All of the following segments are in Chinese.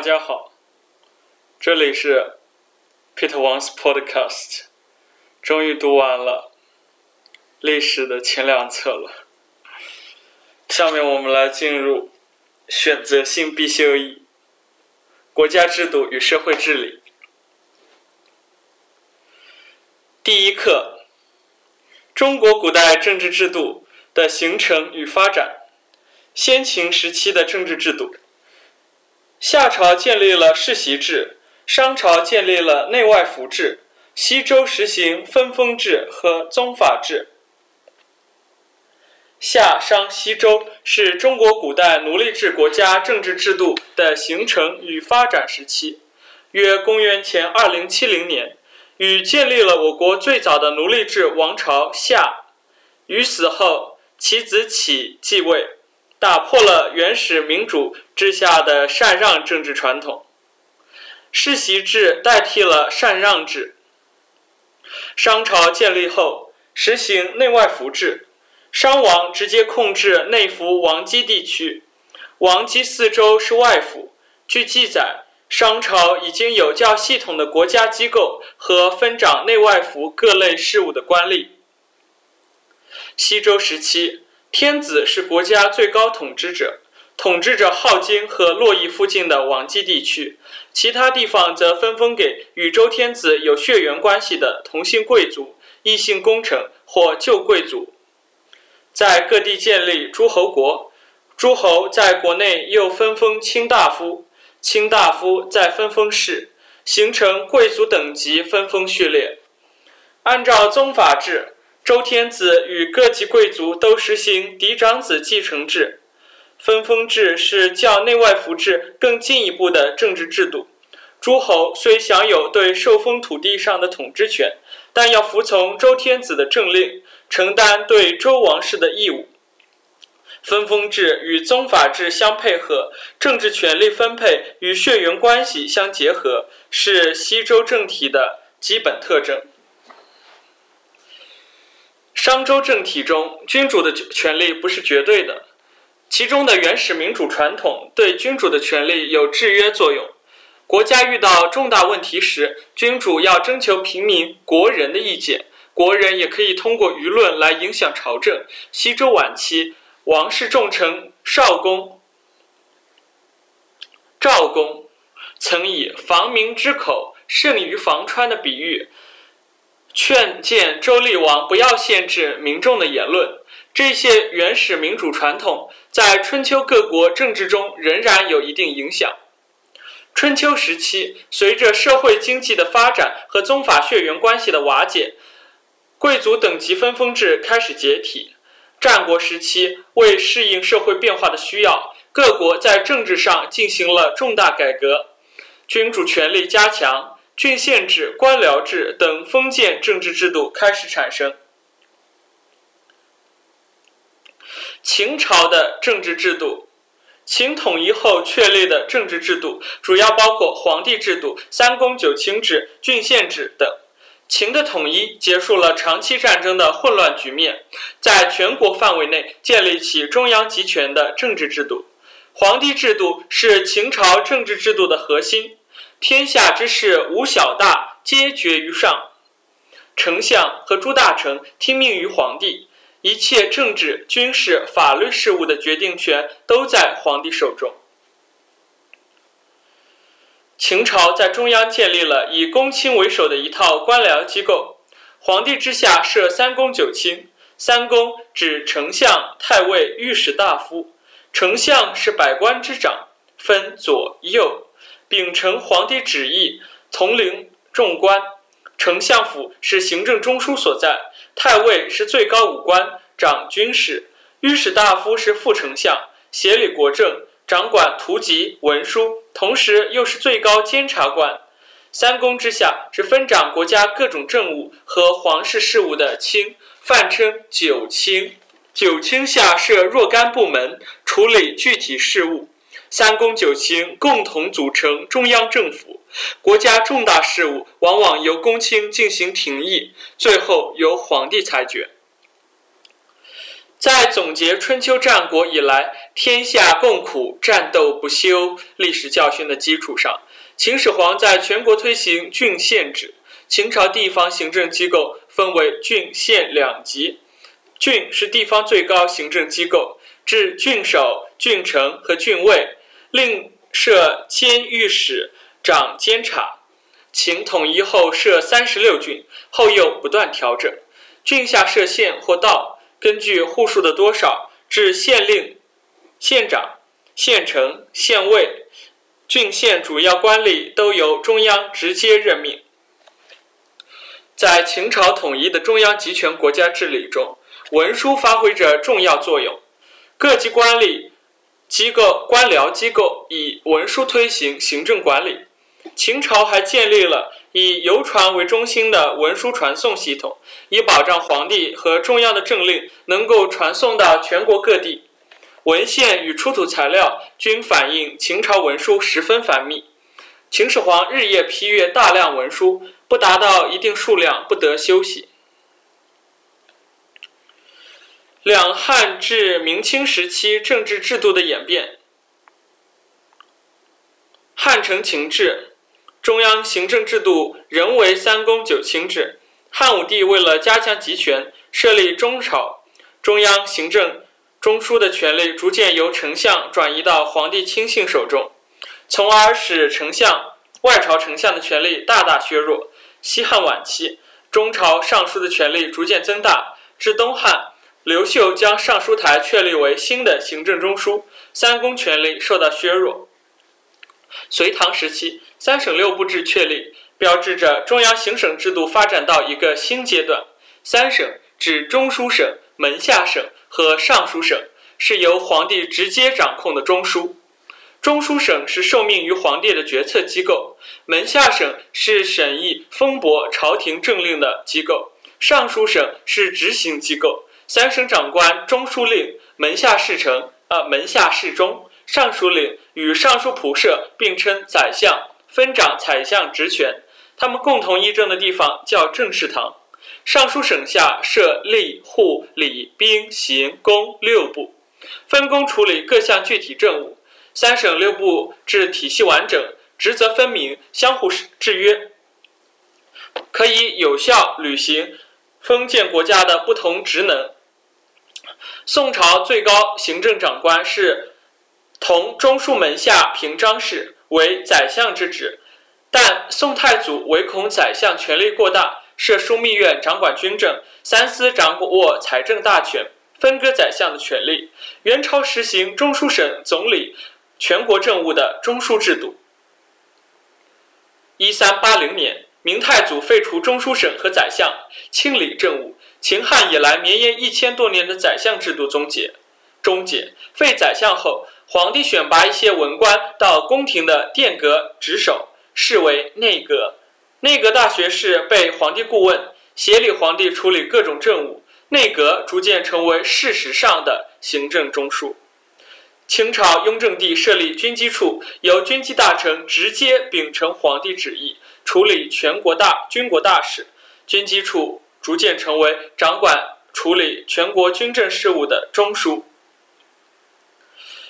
大家好，这里是 Peter Wang's Podcast，终于读完了历史的前两册了。下面我们来进入选择性必修一：国家制度与社会治理。第一课：中国古代政治制度的形成与发展。先秦时期的政治制度。夏朝建立了世袭制，商朝建立了内外服制，西周实行分封制和宗法制。夏、商、西周是中国古代奴隶制国家政治制度的形成与发展时期，约公元前二零七零年，与建立了我国最早的奴隶制王朝夏。禹死后，其子启继位。打破了原始民主之下的禅让政治传统，世袭制代替了禅让制。商朝建立后，实行内外服制，商王直接控制内服王畿地区，王畿四周是外服。据记载，商朝已经有较系统的国家机构和分掌内外服各类事务的官吏。西周时期。天子是国家最高统治者，统治着镐京和洛邑附近的王畿地区，其他地方则分封给与周天子有血缘关系的同姓贵族、异姓功臣或旧贵族。在各地建立诸侯国，诸侯在国内又分封卿大夫，卿大夫再分封士，形成贵族等级分封序列。按照宗法制。周天子与各级贵族都实行嫡长子继承制，分封制是较内外服制更进一步的政治制度。诸侯虽享有对受封土地上的统治权，但要服从周天子的政令，承担对周王室的义务。分封制与宗法制相配合，政治权力分配与血缘关系相结合，是西周政体的基本特征。商周政体中，君主的权力不是绝对的，其中的原始民主传统对君主的权力有制约作用。国家遇到重大问题时，君主要征求平民、国人的意见，国人也可以通过舆论来影响朝政。西周晚期，王室重臣少公、赵公曾以“防民之口，胜于防川”的比喻。劝谏周厉王不要限制民众的言论，这些原始民主传统在春秋各国政治中仍然有一定影响。春秋时期，随着社会经济的发展和宗法血缘关系的瓦解，贵族等级分封制开始解体。战国时期，为适应社会变化的需要，各国在政治上进行了重大改革，君主权力加强。郡县制、官僚制等封建政治制度开始产生。秦朝的政治制度，秦统一后确立的政治制度主要包括皇帝制度、三公九卿制、郡县制等。秦的统一结束了长期战争的混乱局面，在全国范围内建立起中央集权的政治制度。皇帝制度是秦朝政治制度的核心。天下之事无小大，皆决于上。丞相和诸大臣听命于皇帝，一切政治、军事、法律事务的决定权都在皇帝手中。秦朝在中央建立了以公卿为首的一套官僚机构，皇帝之下设三公九卿。三公指丞相、太尉、御史大夫，丞相是百官之长，分左右。秉承皇帝旨意，统领众官。丞相府是行政中枢所在，太尉是最高武官，掌军事；御史大夫是副丞相，协理国政，掌管图籍文书，同时又是最高监察官。三公之下是分掌国家各种政务和皇室事务的卿，泛称九卿。九卿下设若干部门，处理具体事务。三公九卿共同组成中央政府，国家重大事务往往由公卿进行廷议，最后由皇帝裁决。在总结春秋战国以来天下共苦，战斗不休历史教训的基础上，秦始皇在全国推行郡县制。秦朝地方行政机构分为郡县两级，郡是地方最高行政机构，置郡守、郡丞和郡尉，另设监御史掌监察。秦统一后设三十六郡，后又不断调整。郡下设县或道，根据户数的多少，置县令、县长、县丞、县尉。郡县主要官吏都由中央直接任命。在秦朝统一的中央集权国家治理中，文书发挥着重要作用。各级官吏机构、官僚机构以文书推行行政管理。秦朝还建立了以邮传为中心的文书传送系统，以保障皇帝和重要的政令能够传送到全国各地。文献与出土材料均反映秦朝文书十分繁密。秦始皇日夜批阅大量文书。不达到一定数量，不得休息。两汉至明清时期政治制度的演变。汉承秦制，中央行政制度仍为三公九卿制。汉武帝为了加强集权，设立中朝，中央行政中枢的权力逐渐由丞相转移到皇帝亲信手中，从而使丞相、外朝丞相的权力大大削弱。西汉晚期，中朝尚书的权力逐渐增大。至东汉，刘秀将尚书台确立为新的行政中枢，三公权力受到削弱。隋唐时期，三省六部制确立，标志着中央行省制度发展到一个新阶段。三省指中书省、门下省和尚书省，是由皇帝直接掌控的中枢。中书省是受命于皇帝的决策机构，门下省是审议封驳朝廷政令的机构，尚书省是执行机构。三省长官中书令、门下侍臣、呃门下侍中、尚书令与尚书仆射并称宰相，分掌宰相职权。他们共同议政的地方叫政事堂。尚书省下设吏、户、礼、兵、刑、工六部，分工处理各项具体政务。三省六部制体系完整，职责分明，相互制约，可以有效履行封建国家的不同职能。宋朝最高行政长官是同中书门下平章事，为宰相之职。但宋太祖唯恐宰相权力过大，设枢密院掌管军政，三司掌握财政大权，分割宰相的权力。元朝实行中书省总理。全国政务的中枢制度。一三八零年，明太祖废除中书省和宰相，清理政务。秦汉以来绵延一千多年的宰相制度终结。终结废宰相后，皇帝选拔一些文官到宫廷的殿阁值守，视为内阁。内阁大学士被皇帝顾问，协理皇帝处理各种政务。内阁逐渐成为事实上的行政中枢。清朝雍正帝设立军机处，由军机大臣直接秉承皇帝旨意处理全国大军国大事，军机处逐渐成为掌管处理全国军政事务的中枢。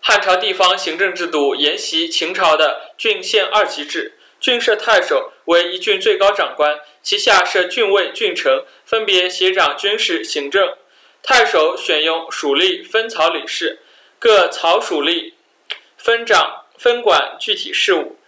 汉朝地方行政制度沿袭秦朝的郡县二级制，郡设太守为一郡最高长官，其下设郡尉、郡丞，分别协掌军事行政。太守选用属吏分曹理事。各曹属吏分掌分管具体事务，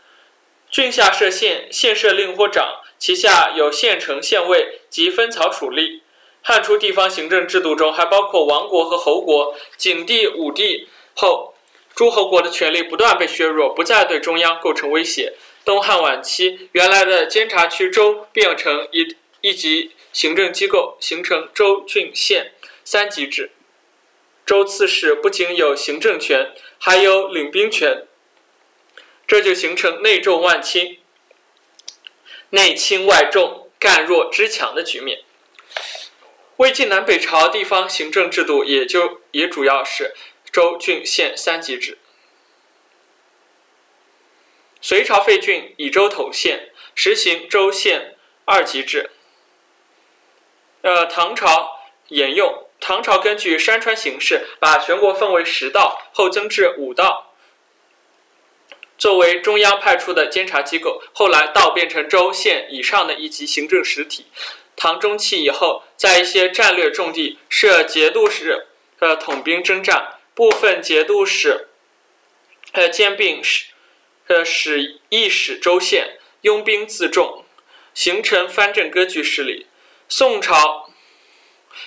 郡下设县，县设令或长，其下有县丞、县尉及分曹属吏。汉初地方行政制度中还包括王国和侯国。景帝、武帝后，诸侯国的权力不断被削弱，不再对中央构成威胁。东汉晚期，原来的监察区州变成一一级行政机构，形成州、郡、县三级制。州刺史不仅有行政权，还有领兵权，这就形成内重外轻、内轻外重、干弱支强的局面。魏晋南北朝地方行政制度也就也主要是州、郡、县三级制。隋朝废郡，以州统县，实行州县二级制。呃，唐朝沿用。唐朝根据山川形势，把全国分为十道，后增至五道，作为中央派出的监察机构。后来到变成州、县以上的一级行政实体。唐中期以后，在一些战略重地设节度使，呃，统兵征战；部分节度使，呃，兼并使，呃，使役使州县，拥兵自重，形成藩镇割据势力。宋朝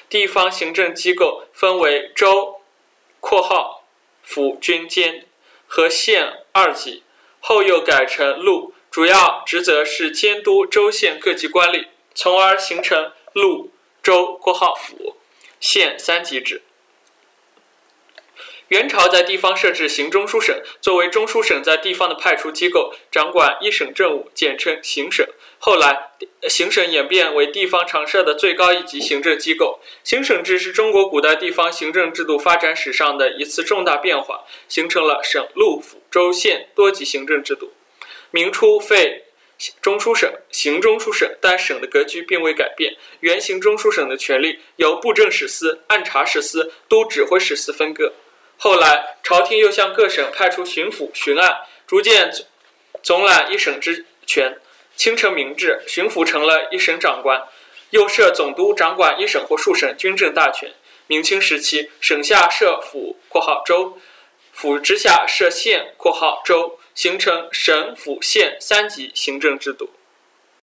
地方行政机构分为州（括号府军监）和县二级，后又改成路，主要职责是监督州县各级官吏。从而形成路、州（括号府）、县三级制。元朝在地方设置行中书省，作为中书省在地方的派出机构，掌管一省政务，简称行省。后来，行省演变为地方常设的最高一级行政机构。行省制是中国古代地方行政制度发展史上的一次重大变化，形成了省、路、府、州、县多级行政制度。明初废。中书省行中书省，但省的格局并未改变。原行中书省的权力由布政使司、按察使司、都指挥使司分割。后来，朝廷又向各省派出巡抚巡按，逐渐总揽一省之权。清成明制，巡抚成了一省长官，又设总督掌管一省或数省军政大权。明清时期，省下设府（括号州），府之下设县（括号州）。形成省府县三级行政制度。